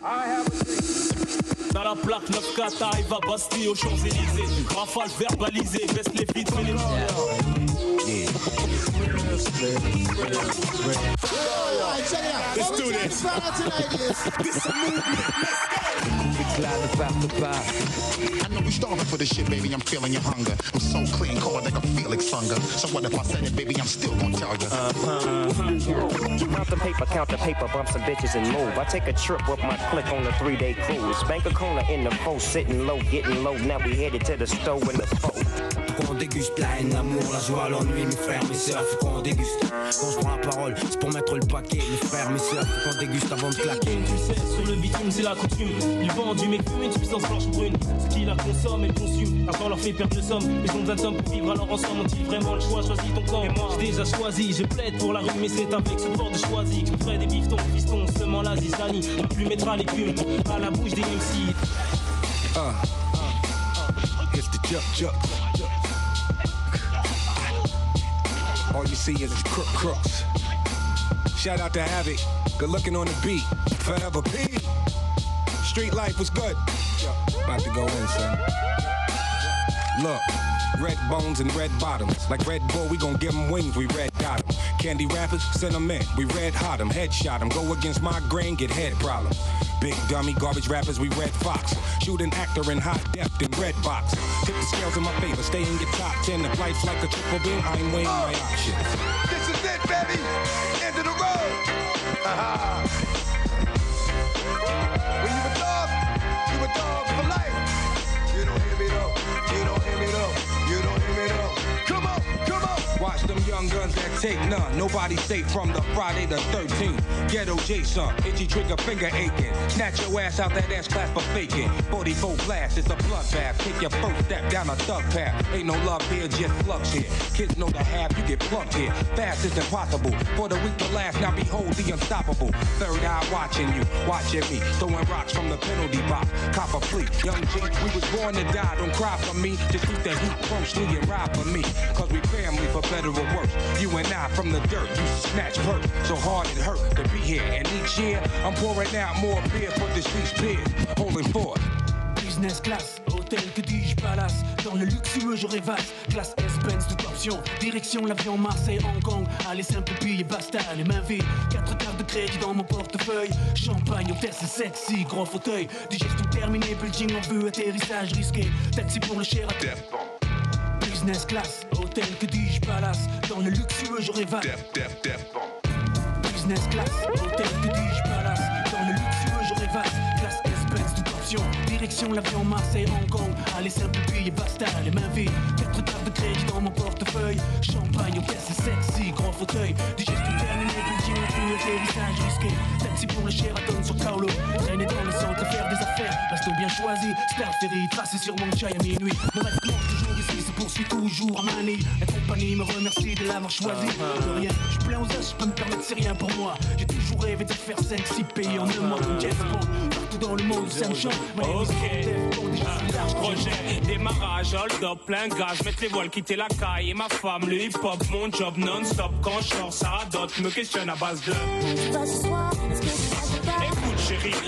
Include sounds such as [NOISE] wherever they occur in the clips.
Dans la plaque 9K, t'arrives à Bastille aux Champs-Élysées. Rafale verbalisé, baisse les vitres, fais les Let's do this. [LAUGHS] This is a movement. I know we starving for this shit, baby. I'm feeling your hunger. I'm so clean, cold like a Felix hunger. So what if I said it, baby? I'm still gonna tell you. Uh-huh. Count the paper, count the paper, bump some bitches and move. I take a trip with my click on a three day cruise. Bank a corner in the foe, sitting low, getting low. Now we headed to the store in the foe. Qu'on déguste la haine, l'amour, la joie, l'ennui, mes frères, mes sœurs, faut qu'on déguste. Quand je prends la parole, c'est pour mettre le paquet, mes frères, mes sœurs, faut qu'on déguste avant de claquer. Tu sais, sur le bitume, c'est la coutume. Ils vendent du mec une substance blanche brune. Ce qui la consomme et le consume. Encore leur fait perdre le somme. Ils ont besoin de sommes pour vivre alors ensemble. Ont-ils vraiment le choix? Choisis ton camp. Et moi, j'ai déjà choisi. Je plaide pour la rue, mais c'est avec ce port de choisi que je ferai des biftons, fistons. Seulement la zizanie. On plus mettra l'écume à la bouche des MC. Uh, it's the jup jup. All you see is crook crooks. Shout out to Havoc, good looking on the beat. Forever P. Street life was good. About to go in, son. Look, red bones and red bottoms. Like Red Bull, we gon' give 'em wings, we red dot 'em. Candy rappers, send 'em in. We red hot 'em, headshot 'em. Go against my grain, get head problems. Big dummy, garbage rappers, we red fox. Shoot an actor in high depth in red box. Tip the scales in my favor, stay in your top 10. If life's like a triple beam, I ain't weighing my options. This is it, baby. End of the road. Ha-ha. Come on, come on. Watch them young guns that take none. Nobody safe from the Friday the 13th. Ghetto Jason, itchy trigger finger aching. Snatch your ass out that ass class for faking. 44 blast, it's a bloodbath. Take your first step down a thug path. Ain't no love here, just flux here. Kids know the half, you get plucked here. Fast is impossible. For the weak to last, now behold the unstoppable. Third eye watching you, watching me. Throwing rocks from the penalty box. Copper fleet, young G, we was born to die. Don't cry for me, just keep the heat closely and ride for me. Cause we family for better or worse. You and I from the dirt, you snatch perk. So hard it hurt to be here. And each year, I'm pouring out more beer for deceased peers. Holding forth. Business class, hôtel que dis-je palace Dans le luxueux je rêvasse Classe S-Benz toute option Direction l'avion Marseille Hong Kong Allez simple billets basta les mains vides Quatre cartes de crédit dans mon portefeuille Champagne hôtel c'est sexy Gros fauteuil Digestion terminée Building en vue Atterrissage risqué Taxi pour le cher Business class, hôtel que dis-je palace. Dans le luxueux je rêvasse Business class, hôtel que dis-je palace. Dans le luxueux je rêvasse Classe S-Benz toute option Direction l'avion Marseille Hong Kong. Allez simple billets basta les mains vides. Quatre cartes de crédit dans mon portefeuille. Champagne au caisse c'est sexy Grand fauteuil. Digestion terminée Building en vue Atterrissage risqué Taxi pour le Sheraton sur Kaolo Traîner dans le centre faire des affaires. Resto bien choisi Star Ferry tracé sur mon chai à minuit. Mon rêve commence toujours ici se poursuit toujours à Mani La compagnie me remercie de l'avoir choisi. De rien, je plein aux as, je peux me permettre c'est rien pour moi. J'ai toujours rêvé de faire 5-6 pays en un mois comme Jeff Bond. Partout dans le monde ça me chante Projet, démarrage, hold up, plein gage, mettre les voiles, quitter la caille et ma femme, le hip hop, mon job non-stop. Quand je sors, ça radote, me questionne à base de.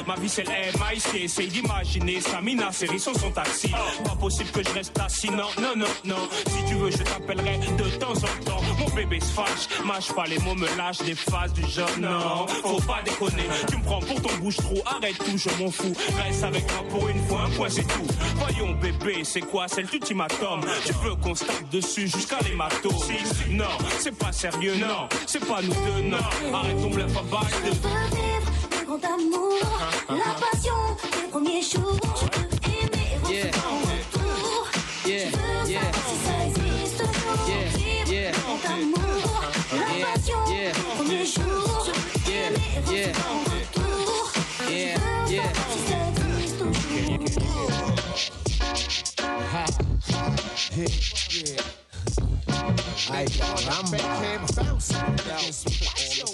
Ma vie c'est l'MIC, essaye d'imaginer Samina, série sur son taxi. Pas possible que je reste assis, non, non, non, non. Si tu veux, je t'appellerai de temps en temps. Mon bébé se fâche, mâche pas les mots, me lâche des phases du genre. Non, faut pas déconner. Tu me prends pour ton bouche-trou, arrête tout, je m'en fous. Reste avec moi pour une fois, un point c'est tout. Voyons bébé, c'est quoi, c'est l'ultimatum. Tu veux qu'on se dessus jusqu'à l'hématome. Non, c'est pas sérieux, non, c'est pas nous deux, non. Arrête ton bluff à balle de. Grand amour, la passion des premiers jours. Je veux aimer et. Yeah, Je veux yeah. savoir si ça existe toujours. Yeah, Vivre yeah. le grand amour, la Yeah, passion yeah. des premiers jours. Je veux Yeah, aimer et. Yeah, Je veux yeah. savoir si ça existe. Hey yo, one, two, three,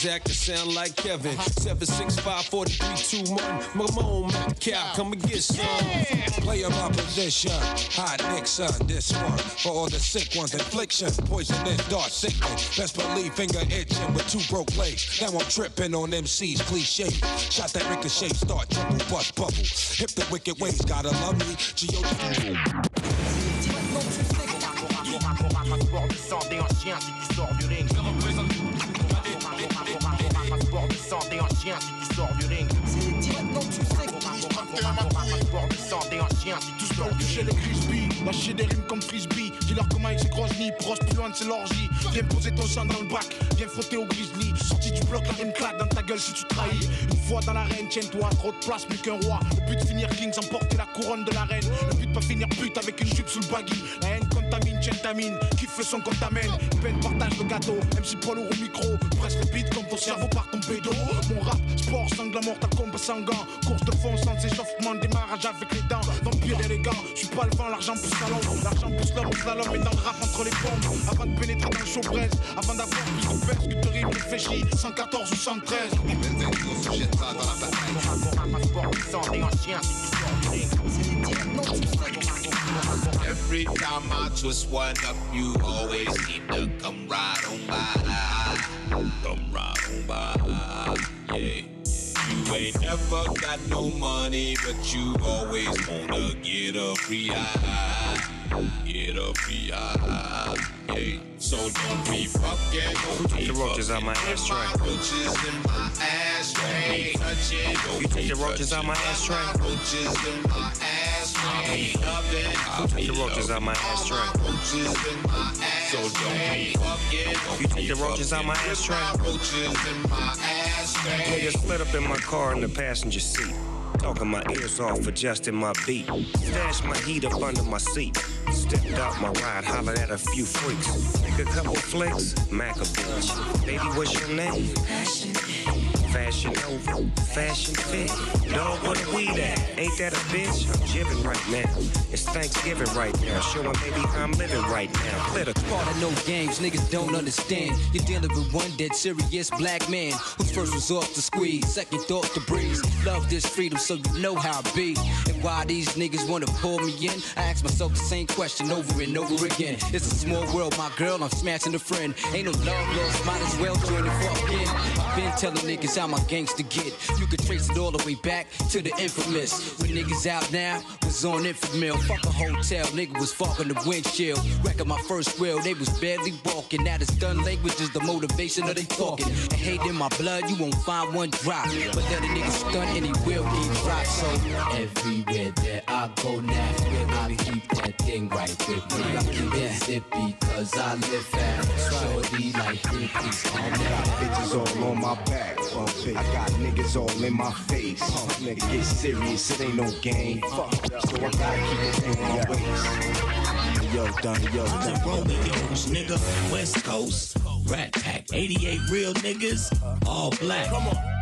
four, five, six, seven. Blaze the hottest. Zach can sound like Kevin. 765 4321. Mamone, Cal, come and get some. Play my position. Hot Nixon, this one. For all the sick ones, infliction. Poisonous, dark sickness. Best believe finger itching with two broke legs. Now I'm tripping on MC's cliche. Shot that ricochet, start triple bust bubble. Hip the wicked ways, gotta love me. G.O.D. Rapport du sang des anciens si Rapport du sang des anciens si tu sors du ring. Rapport du sang des anciens si tu sors du Toucher les crispy, lâcher des rimes comme frisbee. Dis-leur comment avec ses grosses nids, proche plus loin de c'est l'orgie. Viens poser ton sang dans le bac, viens frotter au grizzly. Sorti du bloc, la une claque dans ta gueule si tu trahis. Une fois dans l'arène, tiens-toi, trop de place, plus qu'un roi. Le but de finir king sans porter la couronne de la reine. Le but de pas finir pute avec une jupe sous le baggy. La haine contamine, tamine, kiffe le son qu'on t'amène. Peine partage le gâteau, MC poids lourd au micro. Presse le beat comme ton cerveau par ton pédo. Mon rap, sport, sanglant, mort, ta combat sanguin. Course de fond sans échauffement, démarrage avec les dents. Vampire élégant, je suis pas le vent, l'argent pousse la langue. L'argent pousse l'homme, langue, et dans le rap entre les bombes. Avant de pénétrer dans le show avant d'avoir plus de perse que de rimes réfléchis. 114 ou 113. Rapport du sang des anciens si tu sors du ring. Every time I twist one up, you always seem to come right on by. Come right on by. Yeah. You ain't never got no money, but you always wanna get a free eye. Get a free eye. Yeah. So don't be fucking. Took the roaches out my ashtray? Roaches in my ashtray. Touch it. You took the roaches out my ashtray? Roaches in my ashtray. Took the roaches out my ashtray? So don't. You take the roaches out my my ashtray. Nigga split up in my car in the passenger seat. Talking my ears off, adjusting my beat. Stashed my heat up under my seat. Stepped out my ride, hollered at a few freaks. Take a couple flicks, Mac a bitch. Baby, what's your name? Fashion over, fashion fit. Dog, where the weed at? Ain't that a bitch? I'm jibbing right now. It's Thanksgiving right now. Showing baby I'm living right now. The Part of no games, niggas don't understand. You're dealing with one dead serious black man whose first off the squeeze, second thought to breeze. Love this freedom, so you know how it be. And why these niggas wanna pull me in? I ask myself the same question over and over again. It's a small world, my girl, I'm smashing a friend. Ain't no love lost, might as well join the fuck in. I've been telling niggas how my gangster get. You can trace it all the way back to the infamous. When niggas out now, was on infamil. Fuck a hotel, nigga was fogging the windshield. Wrecking my first wheel, they was barely walking. Now it's done language is the motivation of they talking. And hate in my blood, you won't find one drop. But let a nigga stunt and he will get dropped. So everywhere that I go now, I keep that thing right with me. I keep it zippy cause I live fast. Shorty like hippies I got bitches all on my back. I got niggas all in my face. Nigga, get serious, it ain't no game. Fuck, so I gotta keep it in my waist. Yo, Donnie, yo, The Donnie. Romeos, nigga, West Coast, Rat Pack, 88 real niggas, all black,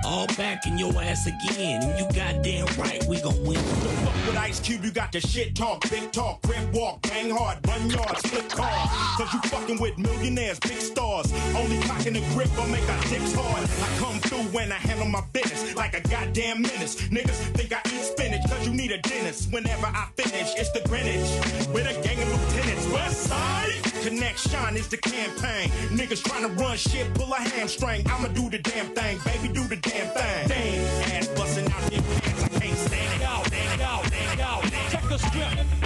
all back in your ass again, and you goddamn right, we gon' win. Fuck with Ice Cube, you got the shit talk, big talk, grip walk, bang hard, run yard, split car. Cause you fucking with millionaires, big stars. Only cocking the grip will make our dicks hard. I come through when I handle my business like a goddamn menace. Niggas think I eat spinach cause you need a dentist. Whenever I finish, it's the Greenwich with a gang of lieutenants. West side connection is the campaign. Niggas trying to run shit, pull a hamstring. I'ma do the damn thing, baby, do the damn thing. Damn, ass busting out their pants, I can't stand it. Check the script.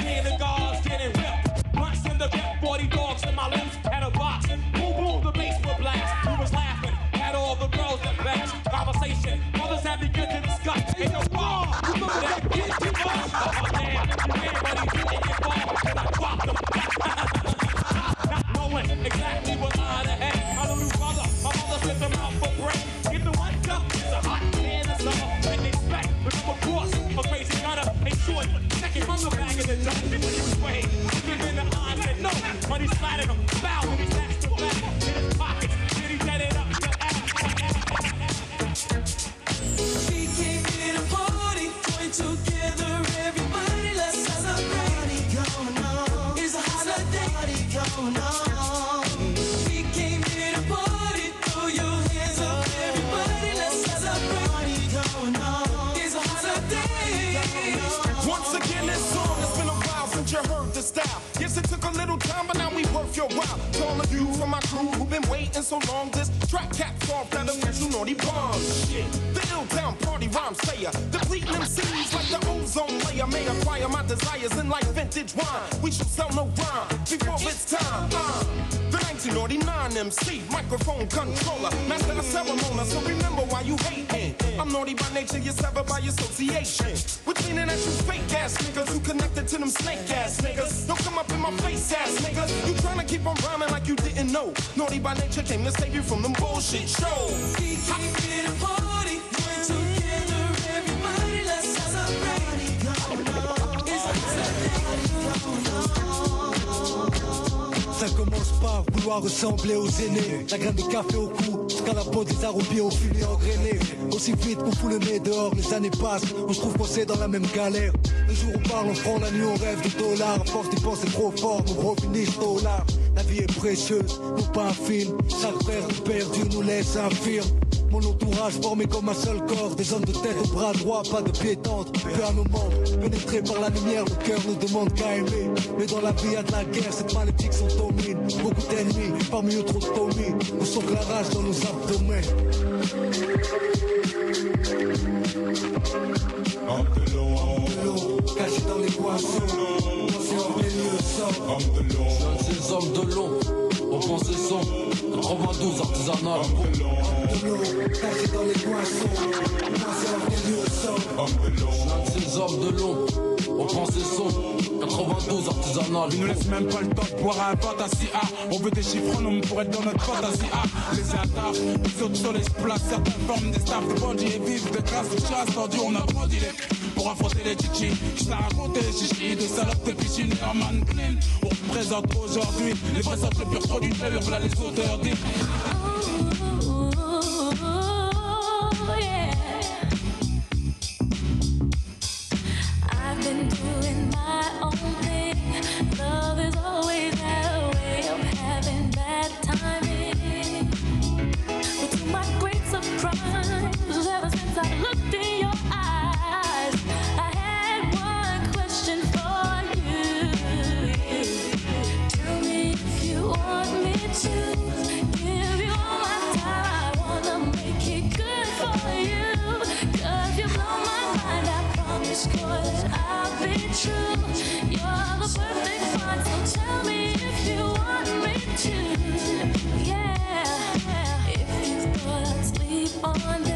Yo, wow, to all of you from my crew who've been waiting so long, this track caps off that official naughty bombs. Shit, the ill town party rhyme slayer, depleting them seeds like the ozone layer. May acquire my desires in like vintage wine. We shall sell no rhyme before it's time. Uh, the 1989 MC, microphone controller, master of ceremony. So remember why you hating. I'm naughty by nature, you're severed by association. We're cleaning at you fake ass niggas who connected to them snake ass niggas. Don't come up in my face ass niggas. You tryna keep on rhyming like you didn't know. Naughty by nature came to save you from them bullshit shows. Par vouloir ressembler aux aînés. La graine de café au cou, jusqu'à la peau des arobiers au fumier engrainé. Aussi vite qu'on fout le nez dehors, les années passent. On se trouve coincé dans la même galère. Le jour on parle, on prend la nuit, on rêve de dollars À force d'y penser trop fort, nos gros finissent dollars La vie est précieuse, non pas un film Chaque frère perdu nous laisse infirme mon entourage formé comme un seul corps. Des hommes de tête au bras droit, pas de pied tendre Peu à nos membres, pénétrés par la lumière Le cœur ne demande qu'à aimer. Mais dans la vie y a de la guerre, cette malédiction domine Beaucoup d'ennemis, parmi eux trop de Tommy On sent la rage dans nos abdomens. De l'eau, caché dans les boissons C'est en plein lieu sang de l'eau, ces hommes de l'eau, au bon saison, 92 artisanal. de l'eau, caché dans les sang Ces hommes de l'eau, au bon saison, 92 artisanal. Ils nous laissent même pas le temps de boire un fantasy A. On veut des chiffres en pour être dans notre fantasy A. Les attaques, les autres sur les places, certains forment des staffs de bandits et vivent de classe de chasse tendue. On a grandi les pour affronter les chichis. Je t'ai raconté les des salopes, des piscines, en man clean. On représente aujourd'hui les vrais sortes purs produits de l'heure, là les auteurs disent. I promise, boy, that I'll be true. You're the perfect one, so tell me if you want me to. Yeah, if you thought I'd sleep on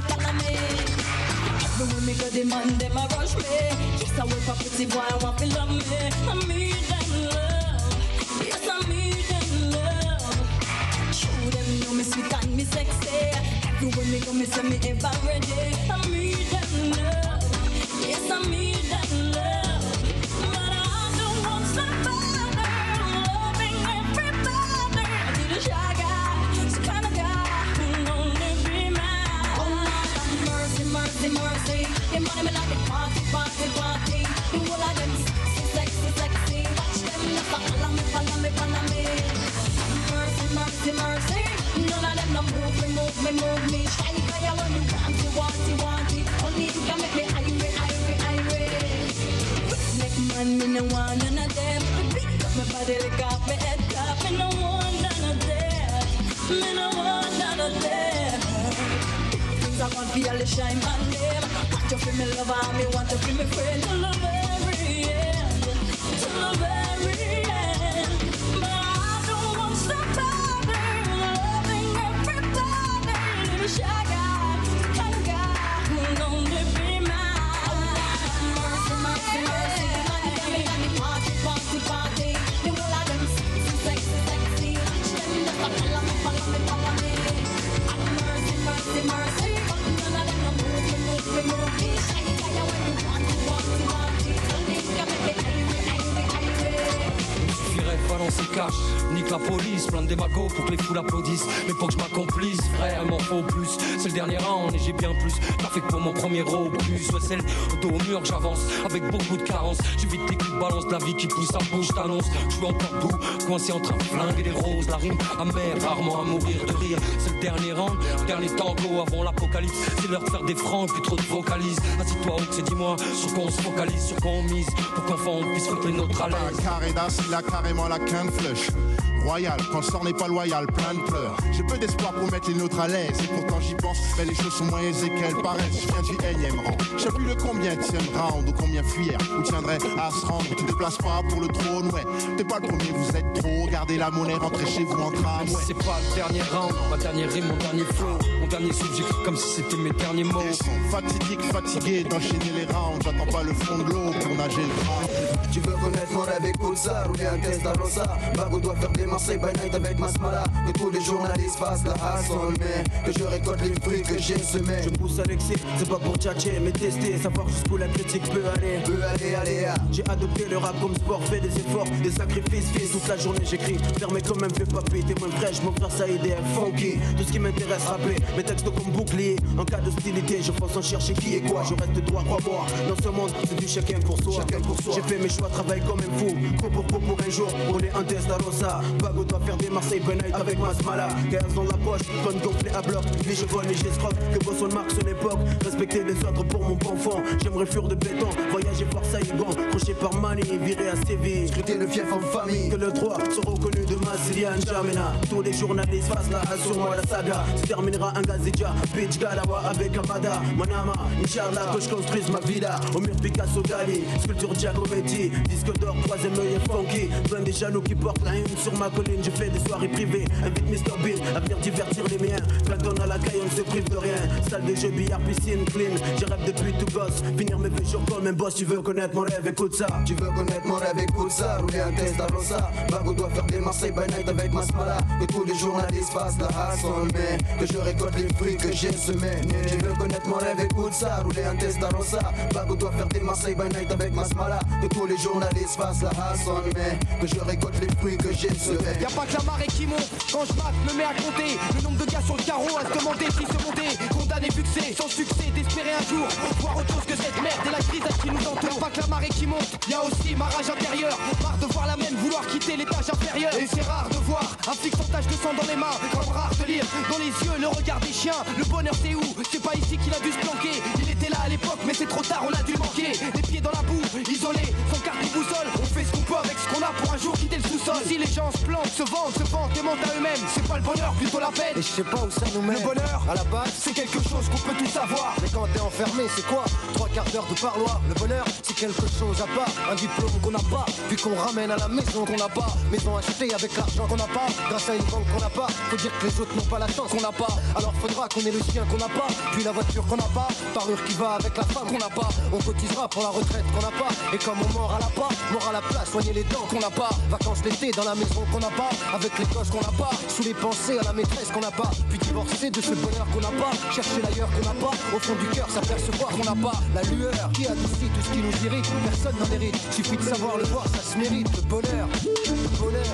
me, follow me. Everywhere me go, the man them a rush me. Yes, I wait for pretty boy, I want to love me. I need them love. Yes, I need them love. Show them know me sweet and me sexy. Everywhere me go, me say me ever ready. Mercy. Mercy, mercy. None of them no move me, move me, move me. Shine fire when you want it, want it, want it. Only you can make me irate, irate, irate. Make man, me no want none of them. Pick up my body, lick off my head top. Me no want none of them. Want none of. Things I want for all the shine on them. Want you for me lover, me want you for me friend. Till the very end, till the very cache. Nique la police, plein de démagos pour que les foules applaudissent. Mais pour que je m'accomplisse, frère, il faut plus. C'est le dernier round et j'ai bien plus. T'as fait que pour mon premier gros plus. Ouais, c'est le dos au mur j'avance avec beaucoup de carences. J'évite les coups de balance la vie qui pousse à bouche, t'annonce. Je suis encore debout, coincé en train de flinguer les roses. La rime amère, rarement à mourir de rire. C'est le dernier round, dernier tango avant l'apocalypse. C'est l'heure de faire des francs, plus trop de vocalises. Assis-toi c'est dis-moi sur quoi on se focalise, sur quoi on mise. Pour qu'enfin on puisse les nôtres à carrément la quinte flush. Royal, quand sort n'est pas loyal, plein de pleurs. J'ai peu d'espoir pour mettre les nôtres à l'aise. Et pourtant j'y pense, mais les choses sont moins aisées qu'elles paraissent. Je viens du énième rang. Je sais plus le combien tienne round ou combien fuir. Ou tiendrait à se rendre. Tu déplaces pas pour le trône, ouais. T'es pas le premier, vous êtes trop. Gardez la monnaie, rentrez chez vous en tram, ouais. C'est pas le dernier round, ma dernière rime, mon dernier flow. Dernier j'écris comme si c'était mes derniers mots. Fatidiques, fatigués d'enchaîner les rounds. J'attends pas le fond de l'eau pour nager le grand. Tu veux connaître mon rêve, écoute ça, rouler un test à Rosa. Bago doit faire des Marseille by night avec Masmala. Que tous les journalistes fassent la hassle, mais que je récolte les fruits que j'ai semés. Je pousse à l'excès, c'est pas pour tchatcher, mais tester, savoir jusqu'où la critique peut aller. Peut aller, aller, ah. J'ai adopté le rap comme sport, fait des efforts, des sacrifices, fils. Toute la journée j'écris, fermé comme un vieux papier, témoin fraîche, mon frère ça aidé funky. Tout ce qui m'intéresse, rapper, mes textes comme bouclier. En cas d'hostilité, je fonce en chercher qui est quoi. Je reste droit, crois-moi. Dans ce monde, c'est du chacun pour soi. Chacun pour soi. J'ai fait mes choix, travaille comme un fou. Pro pour pro pour un jour, rouler un test à Rosa. Bago doit faire des Marseille night avec Masmala. 15 dans la poche, tonne gonflée à bloc. Ni je vole, ni j'escroque. Que Boston marque son époque. Respecter les autres pour mon bon fond. J'aimerais fuir de béton, voyager voir Saïgon. Crochet par Mani, viré à Séville. Scruter le fief en famille. Que le droit soit reconnu de Massilian Jamena. Tous les journalistes fassent la sur moi la saga. Se terminera un Gazidja, bitch Galawa avec Amada. Manama, Inch'Allah que je construise ma villa. Au mur Picasso Dali, sculpture Giacometti. Disque d'or, troisième œil et funky. Plein des jaloux qui portent la une sur ma colline. Je fais des soirées privées. Invite Mr. Bill à venir divertir les miens. Platon à la caille, on ne se prive de rien. Salle de jeu, billard, piscine, clean. J'ai rêve depuis tout gosse. Finir mes vieux jours comme un boss. Tu veux connaître mon rêve, écoute ça. Tu veux connaître mon rêve, écoute Rouler un test à. Bago doit faire des Marseille by night avec Masmala. Que tous les journalistes fassent la hassle, mais que je récolte les fruits que j'ai semés. Tu veux connaître mon rêve, écoute ça. Rouler un test à Rosa. Bago doit faire des Marseille by night avec Masmala. Que tous les journalistes fassent la hassle, mais que je récolte les fruits que j'ai semés. Y'a pas que la marée qui monte quand je mate, me mets à compter le nombre de gars sur le carreau à se demander si se monter, condamné, fixé, sans succès, d'espérer un jour voir autre chose que cette merde et la crise qui nous entoure. Y'a pas que la marée qui monte, y'a aussi ma rage intérieure, marre de voir la même, vouloir quitter l'étage inférieur. Et c'est rare de voir un flic sans de sang dans les mains, comme rare de lire dans les yeux le regard des chiens. Le bonheur c'est où? C'est pas ici qu'il a dû se planquer. Il était là à l'époque, mais c'est trop tard, on a dû manquer. Les pieds dans la boue, isolé, Si les gens se plantent, se vendent, se vantent et mentent à eux-mêmes, c'est pas le bonheur, plutôt la peine. Et je sais pas où ça nous mène. Le bonheur, À la base, c'est quelque chose qu'on peut tous savoir. mais quand t'es enfermé, c'est quoi Trois quarts d'heure de parloir. Le bonheur, c'est quelque chose à part. Un diplôme qu'on n'a pas, puis qu'on ramène à la maison qu'on n'a pas. Maison achetée avec l'argent qu'on n'a pas, grâce à une banque qu'on n'a pas. Faut dire que les autres n'ont pas la chance qu'on n'a pas. Alors faudra qu'on ait le chien qu'on n'a pas, puis la voiture qu'on n'a pas, parure qui va avec la femme qu'on n'a pas. On cotisera pour la retraite qu'on n'a pas. Et comme on mord à la pas, mort à la place, soigner les dents qu'on n'a pas. Vacances dans la maison qu'on n'a pas, avec les gosses qu'on n'a pas, sous les pensées à la maîtresse qu'on n'a pas, puis divorcer de ce bonheur qu'on n'a pas, chercher l'ailleurs qu'on n'a pas, au fond du cœur s'apercevoir qu'on n'a pas la lueur qui adoucit tout ce qui nous irrite, personne n'en hérite, suffit de savoir le voir, ça se mérite, le bonheur, le bonheur.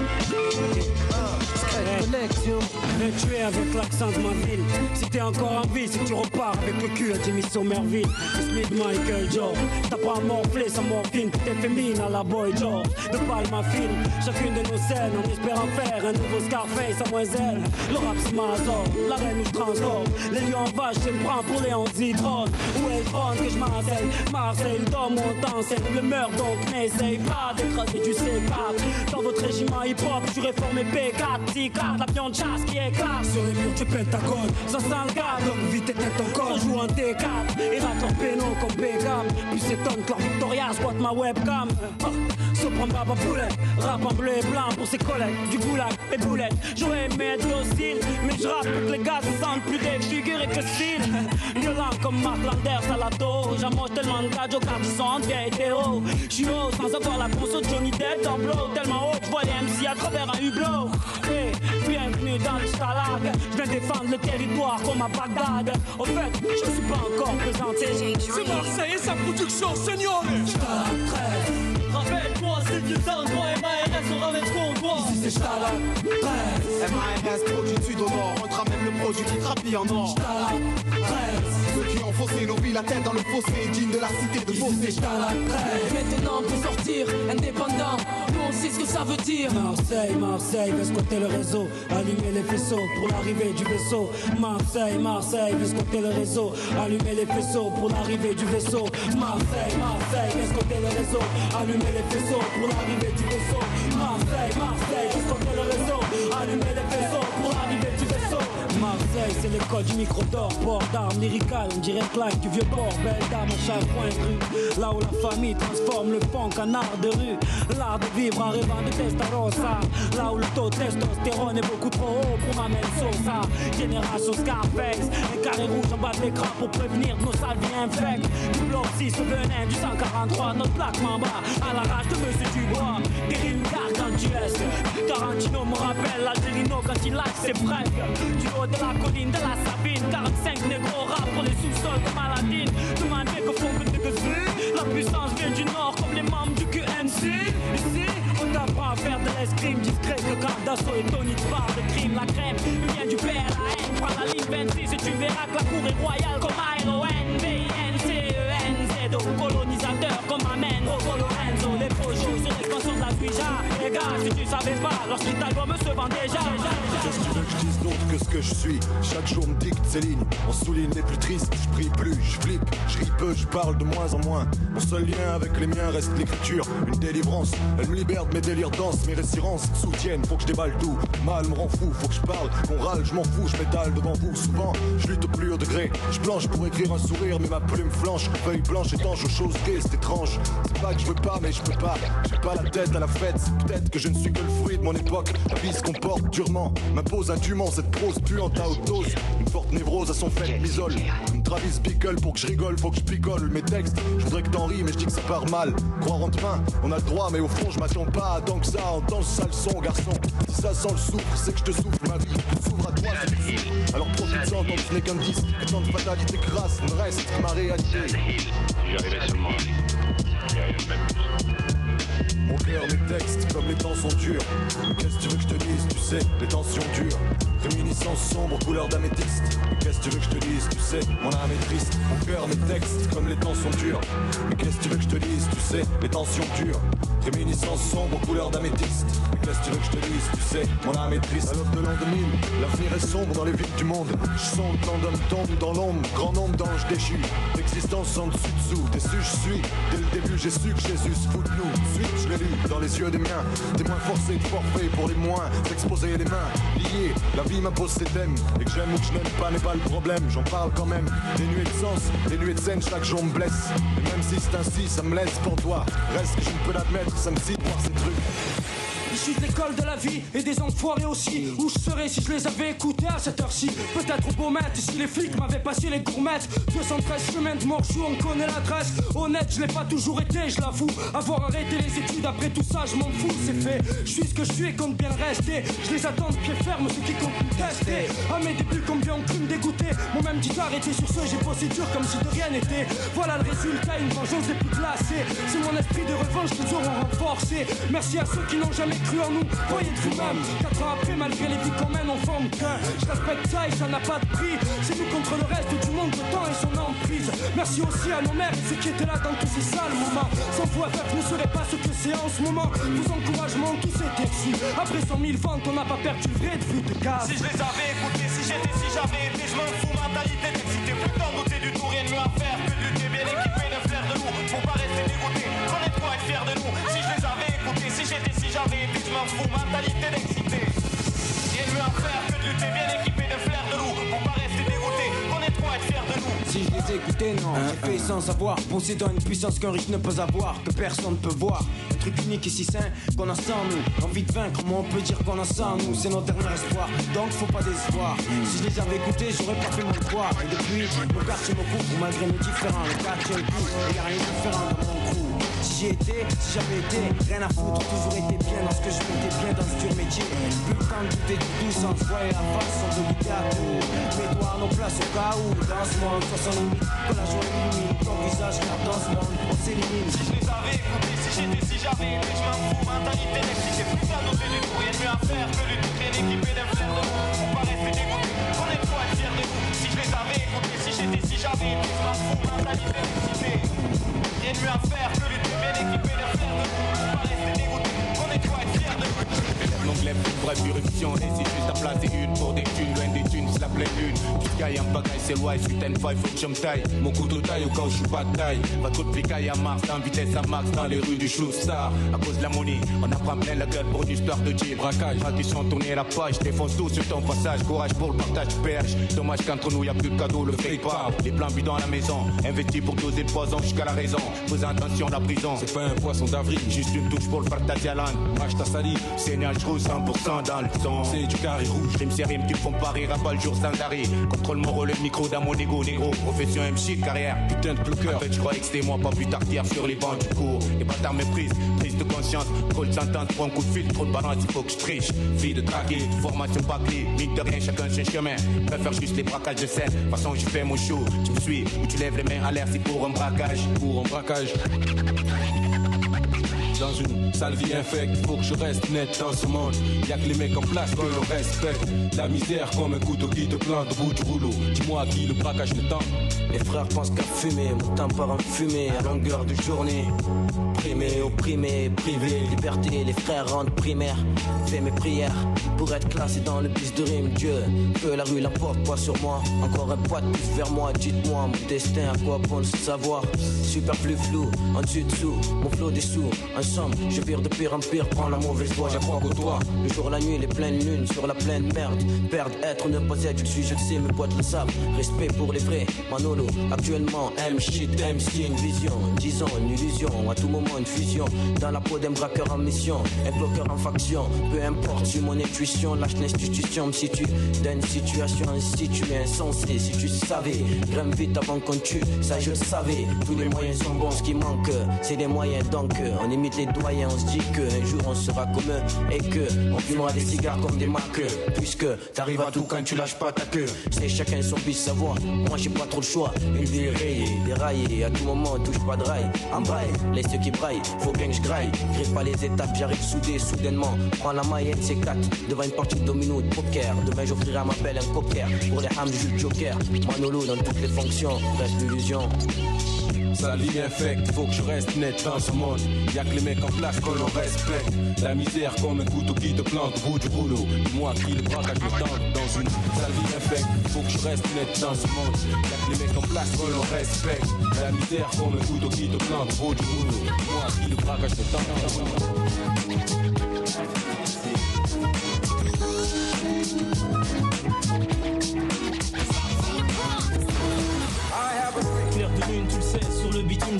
Ah, Secret connection. Mais tu es avec l'accent de ma ville. Si t'es encore en vie, si tu repars avec le cul à Jimmy Somerville. Smith Michael Joe. T'as pas morflé sans morphine. T'es féminin à la boy George. De palme à fil. Chacune de en espérant faire un nouveau Scarface à moins elle. Le rap c'est ma zone. La reine où je transforme. Les lions en vache, je me prends pour les Zitron. Où est le trône que je m'enseigne? Marseille, le dôme, on t'enseigne. Le meurtre donc n'essaye pas d'écraser du C4. Dans votre régiment hip-hop, je réformé P4. 6 4 l'avion de chasse qui éclate. Sur les murs du Pentagone, ça sent le gars. Donc vite éteins ton corps. On joue en D4 et rate leur péno comme Begam. Puis s'étonne que leur Victoria squatte ma webcam. Oh, Sopran Baba Poulet, rap en bleu pour ses collègues. Du goulag et boulettes. J'aurais aimé être docile, mais je rappe que les gars se sentent plus défigurés que style. Violent comme Mark Landers à la dos. J'amoche tellement de gars, Joker qui sont vieilles hétéro. J'suis haut sans avoir la conso de Johnny Depp dans Blow. Tellement haut, j'vois les MC à travers un hublot. Hey, bienvenue dans le stalag. J'viens défendre le territoire comme à Bagdad. Au fait, je suis pas encore présenté. C'est Marseille et sa production, seigneur Rappelle-toi, doit. Ici c'est Stalag 13 MARS produit du sud au nord, on te ramène le produit qui trapille en or. Stalag 13 Ceux qui ont faussé nos vies, la tête dans le fossé, digne de la cité de Fossé. Stalag 13 Maintenant on peut sortir indépendant Sait ce que ça veut dire Marseille, Marseille, squatter le réseau, allumer les faisceaux pour l'arrivée du vaisseau. Marseille, Marseille, squatter le réseau, allumer les faisceaux pour l'arrivée du vaisseau. Marseille, Marseille, squatter le réseau, allumer les faisceaux pour l'arrivée du vaisseau. Marseille, Marseille, squatter le réseau, allumer les faisceaux C'est l'école du micro d'or, port d'armes lyrical, on dirait Clyde du vieux port, belle dame à chaque coin de rue. Là où la famille transforme le punk en art de rue, l'art de vivre en rêvant de testarossa. Là où le taux de testostérone est beaucoup trop haut pour ma même Sosa. Génération Scarface, un carré rouge en bas de l'écran pour prévenir nos sales vies infectes. Du bloc 6, le venin du 143, notre plaque Mamba, à la rage de Monsieur Dubois. Des rimes Tarantino me rappelle l'Algérino quand il lâche ses breaks. Du haut de la colline de la Sabine, 45 négros rap pour les sous-sols de Maladine. Demandez que font que de La puissance vient du nord comme les membres du QNC. Ici, on t'apprend à faire de l'escrime discret que quand d'assaut et Tony te parle de crime. La crème vient du père, la haine. Prends la ligne 26 et tu verras que la cour est royale comme Iron Les gars, si tu savais pas, lorsqu'il album se vend déjà. Qu'est-ce que tu veux que je dise d'autre que ce que je suis. Chaque jour me dicte ces lignes On souligne les plus tristes, je prie plus, je flippe, je ris peu, je parle de moins en moins. Mon seul lien avec les miens reste l'écriture. Une délivrance, elle me libère de mes délires denses. Mes résirances soutiennent, faut que je déballe tout. Mal me rend fou, faut que je parle, qu'on râle, je m'en fous, je m'étale devant vous. Souvent, je lutte au plus haut degré. Je planche pour écrire un sourire, mais ma plume flanche. Feuille blanche étanche aux choses gays, c'est étrange. C'est pas que je veux pas, mais je peux pas. J'ai pas la tête à la c'est peut-être que je ne suis que le fruit de mon époque. La vie se comporte durement, m'impose indûment cette prose puante à haute dose. Une forte névrose à son fait m'isole. Une Travis Bickle pour que je rigole, faut que je picole Mes textes, je voudrais que t'en ris mais je dis que ça part mal. Croire en demain, on a le droit mais au fond je m'attends pas tant que ça. Entends ce sale son garçon, si ça sent le souffle c'est que je te souffle ma vie S'ouvre à toi c'est. Alors profite-en tant que ce n'est qu'un disque. Que tant de fatalité crasse me reste ma réalité. Même plus. Mon cœur, mes textes, comme les temps sont durs. Qu'est-ce que tu veux que je te dise, tu sais, les tensions durent. Réminiscence sombre, couleur d'améthyste. Qu'est-ce que tu veux que je te dise, tu sais, mon âme est triste. Mon cœur, mes textes, comme les temps sont durs. Mais qu'est-ce que tu veux que je te dise, tu sais, les tensions durent. Réminiscence sombre, couleur d'améthyste. Qu'est-ce que tu veux que je te dise, tu sais, mon âme est triste. À l'aube de l'an 2000, l'avenir est sombre dans les villes du monde. Je sens le temps d'hommes tombent dans l'ombre, grand nombre d'anges déchus. L'existence en dessous dessous, déçu je suis. Dès le début, j'ai su que Jésus se fout de nous. Suite, je l'ai lu dans les yeux des miens. Témoins forcés de forfait pour les moins. S'exposer les mains liées. La vie m'impose ses thèmes. Et que j'aime ou que je n'aime pas n'est pas le problème. J'en parle quand même. Des nuées de sens, des nuées de scène, chaque jour me blesse. Et même si c'est ainsi, ça me laisse pour toi. Reste que je ne peux l'admettre, ça me cite ces trucs. Issu de l'école de la vie et des enfoirés aussi. Où je serais si je les avais écoutés à cette heure-ci? Peut-être au beau maître si les flics m'avaient passé les gourmettes. 73 chemins de Morchou, on connaît l'adresse. Honnête, je l'ai pas toujours été, je l'avoue. Avoir arrêté les études après tout ça, je m'en fous, c'est fait. Je suis ce que je suis et compte bien rester. Je les attends de pied ferme, ceux qui comptent tester. À mes débuts, combien ont pu me dégoûter. Mon même dit arrêté sur ce, j'ai bossé dur comme si de rien n'était. Voilà le résultat, une vengeance des plus glacées. C'est mon esprit de revanche qu'ils auront renforcé. Merci à ceux qui n'ont jamais cru en nous. Voyez de vous-même. Quatre ans après, malgré les vies qu'on mène, on forme qu'un. Je respecte ça et ça n'a pas de prix. C'est nous contre le reste du monde, le temps et son emprise. Merci aussi à nos mères et ceux qui étaient là dans tous ces sales moments. Sans vous faire, je ne serais pas ce que c'est en ce moment. Vos encouragements, tous étaient reçus. Après 100 000 ventes, on n'a pas perdu le vrai de vue de case. Si je les avais écoutés, si j'étais, si j'avais été, je m'en fous, mentalité d'excité. Putain, douter du tout, rien de mieux à faire que lutter bien équipé de flair de loup. Pour pas rester dégoûté, quoi être fier de nous. J'avais je m'en fous, mentalité d'excité. Rien mieux à faire que de lutter bien équipé de flair de loup. Pour pas rester dégoûté, connaître quoi être fier de nous. Si je les écoutais, non, j'ai fait sans savoir. Possédant une puissance qu'un riche ne peut avoir, que personne ne peut voir. Un truc unique et si sain qu'on a sans nous. Envie de vaincre, comment on peut dire qu'on a sans nous? C'est notre dernier espoir, donc faut pas d'espoir. Si je les avais écoutés, j'aurais pas fait mon devoir. Et depuis, mon quartier me couvre malgré nos différents. Le quartier le coup, et y a rien de différent dans mon crew. Si j'y étais, si j'avais été, rien à foutre, toujours été bien dans ce que je mettais bien dans ce dur métier. Plus le temps de douter du tout sans se voir la face, sans de à tout. Mes doigts nos places au cas où, dans ce monde, sans limite, que la joie illumine ton visage, car dans ce monde, on s'élimine. Si je les avais écoutés, si j'étais, si j'avais j'avais je m'en fous, mentalité d'excité Plus à doser du tout, rien mieux à faire que tout Rien équipé d'un frère de nous, on va rester dégoûté On est trop fiers de vous, si je les avais écoutés Si j'étais, si j'avais été, je m'en fous, mentalité d'excité Rien mieux à faire que du tout, bien équipé d'un frère de nous On va rester dégoûté, L'anglais pour éruption Et c'est juste à placer une pour des thunes Loin des thunes, c'est la pleine lune Jusqu'à un bagaille, c'est à une faille Faut que je me taille, mon couteau taille au cas où je suis pas de taille. Va trop de à Mars, en vitesse à max Dans les rues du show star À cause de la money, on apprend plein la gueule pour une histoire de deal Braquage, tradition, tourner la page. Défonce tout sur ton passage, courage pour le partage perche Dommage qu'entre nous y a plus de cadeaux, le fake pas. Les plans bidons à la maison, investi pour doser le poison jusqu'à la raison. Faisant attention la prison C'est pas un poisson d'avril, juste une touche pour le à l'âne. Mâche ta salive, roule 100% dans le son C'est du carré rouge Rime c'est rime me font pas rire à pas le jour sans arrêt. Contrôle mon rôle, le micro dans mon ego négro Profession MC, carrière Putain de bloqueur En fait je croyais que c'était moi pas plus tard sur les bancs du cours. Les bâtards méprisent, prise de conscience. Trop de sentence pour un coup de fil, trop de balance il faut que je triche. Vie de traquer, formation pas clé. Mine de rien chacun son chemin. Préfère juste les braquages de scène. Façon je fais mon show. Tu me suis ou tu lèves les mains à l'air c'est pour un braquage. Pour un braquage dans une sale vie infecte, faut que je reste net dans ce monde. Y'a que les mecs en place que l'on respecte. La misère comme un couteau qui te plante au bout du rouleau. Dis-moi à qui le braquage le temps. Les frères pensent qu'à fumer, mon temps part en fumée à longueur de journée. Primé, opprimé, privé, liberté, les frères rentrent primaires. Fais mes prières pour être classé dans le bis de rime. Dieu, que la rue la porte pas sur moi. Encore un poids de plus vers moi, dites-moi mon destin, à quoi bon le savoir? Super plus flou, en dessus dessous, mon flot des sous. Je vire de pire en pire, prends la mauvaise voie, j'apprends qu'au toi. Le jour, la nuit, les pleines lunes, sur la pleine merde. Perdre, être, ne pas être, je suis, je le sais, mes boîtes le savent. Respect pour les vrais, Manolo, actuellement, M shit, MC, une vision, disons, une illusion, à tout moment, une fusion. Dans la peau d'un braqueur en mission, un bloqueur en faction. Peu importe, si mon intuition lâche l'institution, me situe dans une situation instituée, insensée. Si tu savais, grimpe vite avant qu'on tue, ça je le savais. Tous les moyens sont bons, ce qui manque, c'est des moyens, donc on imite les doyens, on se dit qu'un jour on sera comme eux et que on fumera des cigares comme des marqueurs. Puisque t'arrives à tout quand tu lâches pas ta queue. C'est chacun son bis sa voix. Moi j'ai pas trop le choix. Une vie rayée, déraillée, à tout moment touche pas de rail. En braille, laisse ceux qui braillent, faut bien que je graille. Grippe pas les étapes, j'arrive soudé, soudainement. Prends la maillette, c'est 4 devant une partie de domino de poker. Demain j'offrirai à ma belle un cocker pour les hams du Joker. Manolo dans toutes les fonctions, reste l'illusion. Sa vie infecte, faut que je reste net dans ce monde. Y'a que les mecs en place que l'on respecte. La misère comme un couteau qui te plante au bout du rouleau. Moi qui le braquage me tente dans une sale infecte, faut que je reste net dans ce monde. Y'a que les mecs en place que l'on respecte. La misère comme un couteau qui te plante au bout du rouleau. Moi qui le braquage me tente.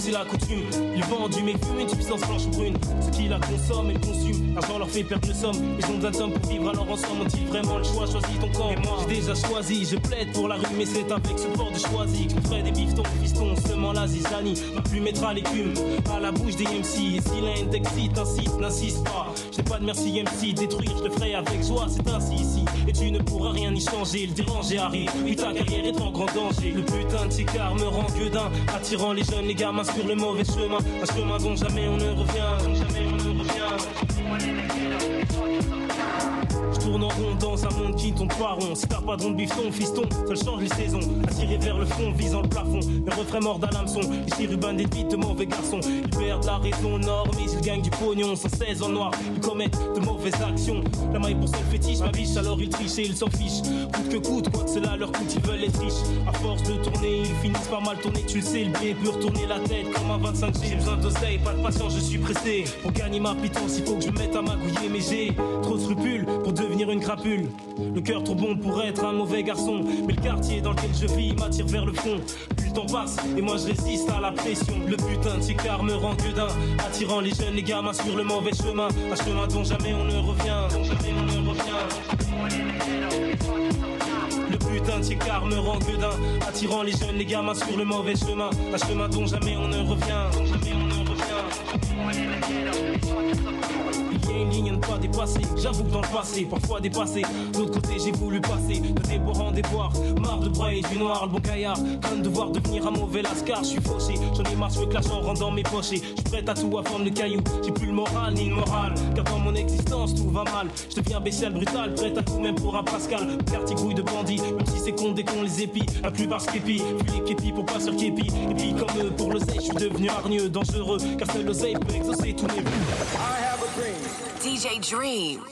C'est la coutume. Ils vendent du méfume, une substance blanche brune. Ceux qui la consomment et le consument, l'argent leur fait perdre le somme. Ils ont besoin de somme pour vivre, alors ensemble ont-ils vraiment le choix? Choisis ton camp. Et moi, j'ai déjà choisi, je plaide pour la rue, mais c'est avec ce port de choisi que je ferai des biftons, fistons, seulement la zizanie. Ma plume mettra l'écume à la bouche des MC. Et si l'un t'excite, insiste, n'insiste pas. Je n'ai pas de merci MC, détruire, je le ferai avec joie, c'est ainsi ici. Et tu ne pourras rien y changer, le déranger arrive. Puis ta carrière est en grand danger. Le putain de ticard me rend gueudin, attirant les jeunes, les gamins sur le mauvais chemin. Un chemin dont jamais on ne revient, tourne en rond dans un monde qui ne tourne pas rond. Si t'as pas de bifton, fiston, seul change les saisons. Attiré vers le fond, visant le plafond. Mes refrains à l'hameçon. Ici, Ruben des vies de mauvais garçons. Ils perdent la raison, nord, ils gagnent du pognon. Sans 16 en noir, ils commettent de mauvaises actions. La maille pour seul fétiche, ma biche, alors ils trichent et ils s'en fichent. Coûte que coûte, quoi que cela leur coûte, ils veulent être riches. À force de tourner, ils finissent par mal tourner. Tu le sais, le billet peut retourner la tête comme un 25 J'ai besoin d'oseille, pas de patience, je suis pressé. Pour gagner ma pitance, il faut que je me mette à magouiller, mais j'ai trop de scrupules pour devenir une crapule. Le cœur trop bon pour être un mauvais garçon. Mais le quartier dans lequel je vis m'attire vers le fond. Plus le temps passe et moi je résiste à la pression. Le putain de ticard me rend gueudin. Attirant les jeunes, les gamins sur le mauvais chemin. Un chemin dont jamais on ne revient. Jamais on ne revient. Le putain de ticard me rend gueudin. Attirant les jeunes, les gamins sur le mauvais chemin. Un chemin dont jamais on ne revient. Dont jamais on ne revient. Une ligne à ne pas dépasser. J'avoue que dans le passé, parfois dépassé. De l'autre côté, j'ai voulu passer de déboire en déboire. Marre de brailler du noir, le bon gaillard. Crainte de voir devenir un mauvais lascar. Je suis fauché, j'en ai marre, je veux que l'argent rentre dans mes poches. Je suis prêt à tout à fendre le caillou. J'ai plus le moral ni le moral. Car mon existence, tout va mal. Je deviens bestial, brutal, prêt à tout même pour un Pascal. Quartier couille de bandit, même si c'est con dès qu'on les épie. La plupart sképis, puis les képis pour pas sur képi. Et puis comme eux, pour l'oseille, je suis devenu hargneux, dangereux. Car seul l'oseille peut exaucer tous mes buts. DJ Dream.